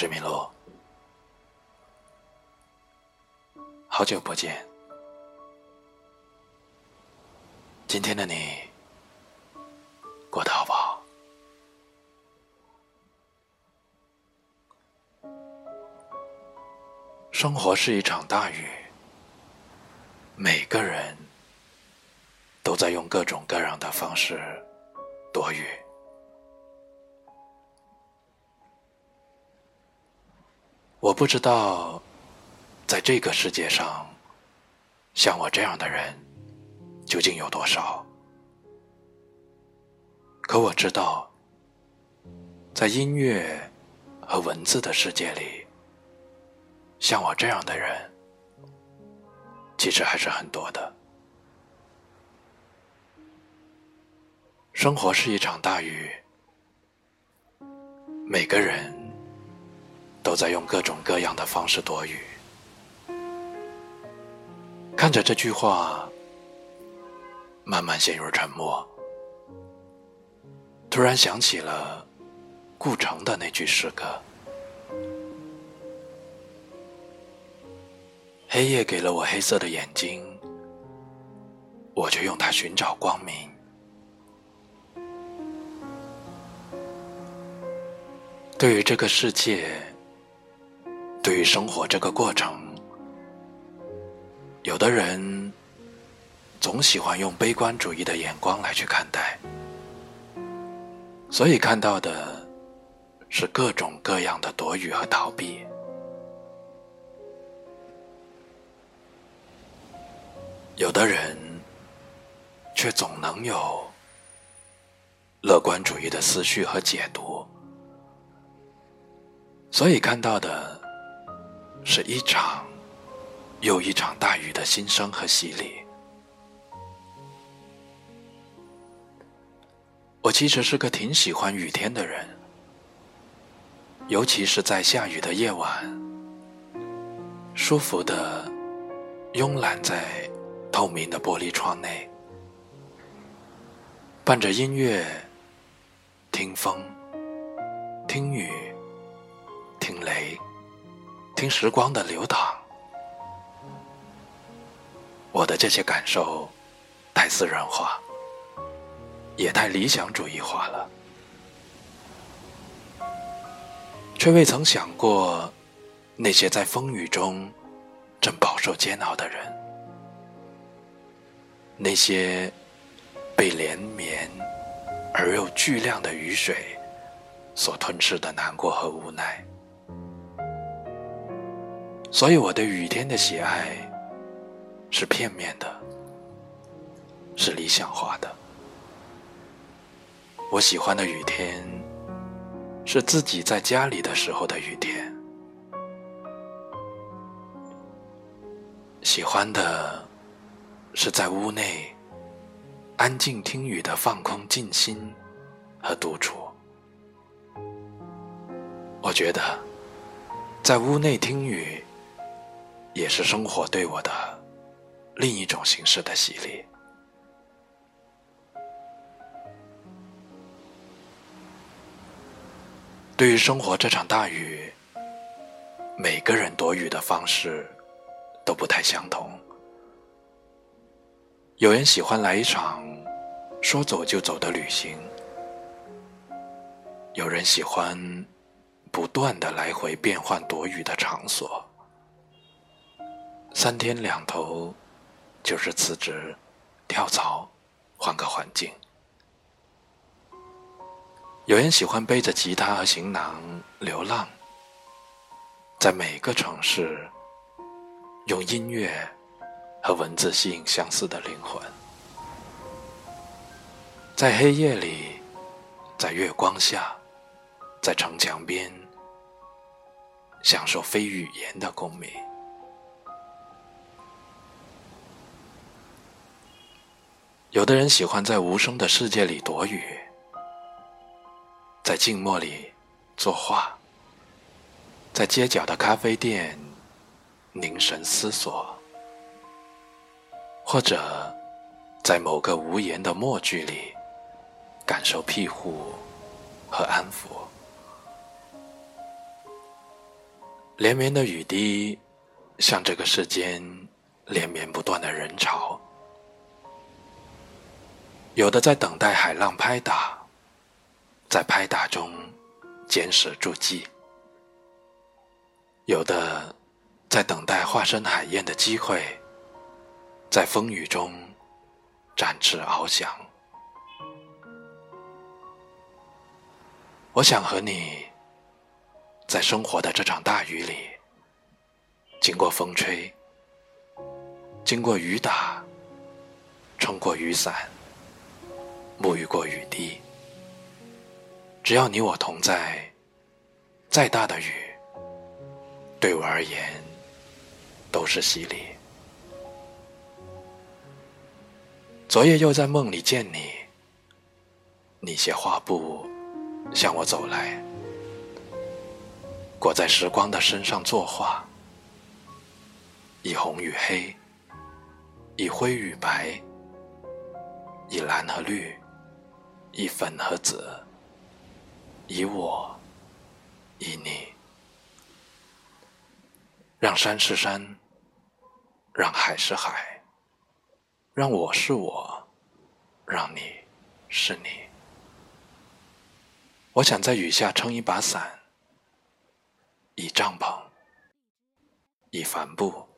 是麋鹿，好久不见。今天的你过得好不好？生活是一场大雨，每个人都在用各种各样的方式躲雨。我不知道，在这个世界上，像我这样的人究竟有多少。可我知道，在音乐和文字的世界里，像我这样的人其实还是很多的。生活是一场大雨，每个人。都在用各种各样的方式躲雨。看着这句话，慢慢陷入沉默。突然想起了顾城的那句诗歌：“黑夜给了我黑色的眼睛，我却用它寻找光明。”对于这个世界。对于生活这个过程，有的人总喜欢用悲观主义的眼光来去看待，所以看到的是各种各样的躲雨和逃避；有的人却总能有乐观主义的思绪和解读，所以看到的。是一场又一场大雨的心声和洗礼。我其实是个挺喜欢雨天的人，尤其是在下雨的夜晚，舒服的慵懒在透明的玻璃窗内，伴着音乐，听风，听雨，听雷。听时光的流淌，我的这些感受太私人化，也太理想主义化了，却未曾想过那些在风雨中正饱受煎熬的人，那些被连绵而又巨量的雨水所吞噬的难过和无奈。所以，我对雨天的喜爱是片面的，是理想化的。我喜欢的雨天是自己在家里的时候的雨天，喜欢的是在屋内安静听雨的放空、静心和独处。我觉得，在屋内听雨。也是生活对我的另一种形式的洗礼。对于生活这场大雨，每个人躲雨的方式都不太相同。有人喜欢来一场说走就走的旅行，有人喜欢不断的来回变换躲雨的场所。三天两头，就是辞职、跳槽，换个环境。有人喜欢背着吉他和行囊流浪，在每个城市，用音乐和文字吸引相似的灵魂，在黑夜里，在月光下，在城墙边，享受非语言的共鸣。有的人喜欢在无声的世界里躲雨，在静默里作画，在街角的咖啡店凝神思索，或者在某个无言的默剧里感受庇护和安抚。连绵的雨滴，像这个世间连绵不断的人潮。有的在等待海浪拍打，在拍打中捡拾筑基；有的在等待化身海燕的机会，在风雨中展翅翱翔。我想和你，在生活的这场大雨里，经过风吹，经过雨打，撑过雨伞，沐浴过雨滴。只要你我同在，再大的雨，对我而言都是洗礼。昨夜又在梦里见你，你携画布。向我走来，裹在时光的身上作画，以红与黑，以灰与白，以蓝和绿，以粉和紫，以我，以你，让山是山，让海是海，让我是我，让你是你。我想在雨下撑一把伞，以帐篷，以帆布，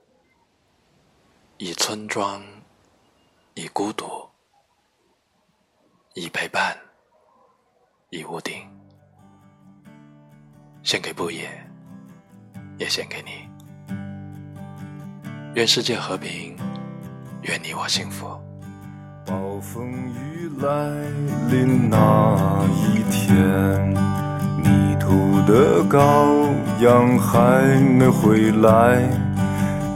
以村庄，以孤独，以陪伴，以屋顶，献给布野，也献给你。愿世界和平，愿你我幸福。暴风雨来临那一天，迷途的羔羊还没回来，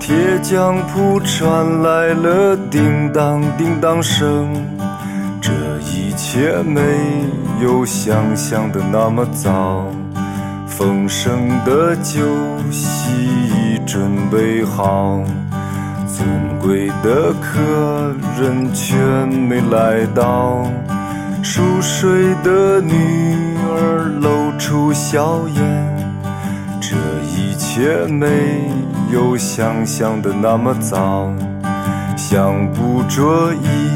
铁匠铺传来了叮当叮当声。这一切没有想象的那么糟，丰盛的酒席已准备好。尊贵的客人却没来到，熟睡的女儿露出笑颜。这一切没有想象的那么糟，想捕捉一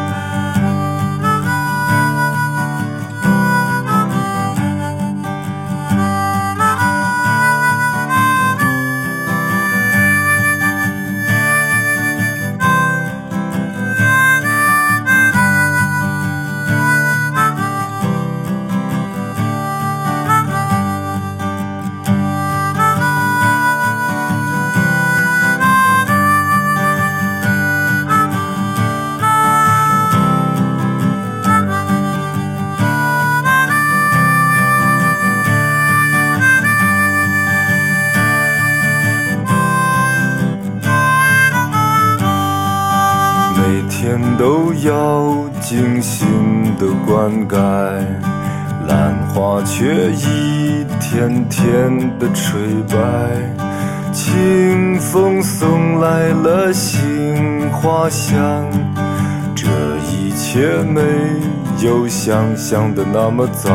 天都要精心的灌溉，兰花却一天天的垂败。清风送来了杏花香，这一切没有想象的那么糟。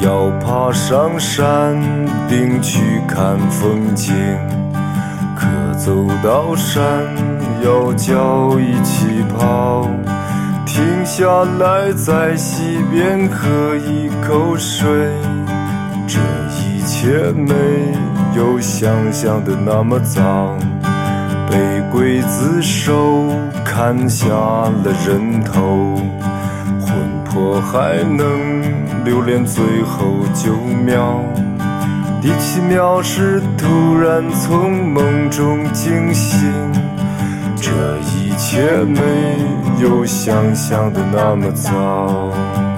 要爬上山顶去看风景。可走到山要脚一起跑，停下来在溪边喝一口水。这一切没有想象的那么糟，被刽子手砍下了人头，魂魄还能留恋最后九秒。第七秒是突然从梦中惊醒，这一切没有想象的那么糟。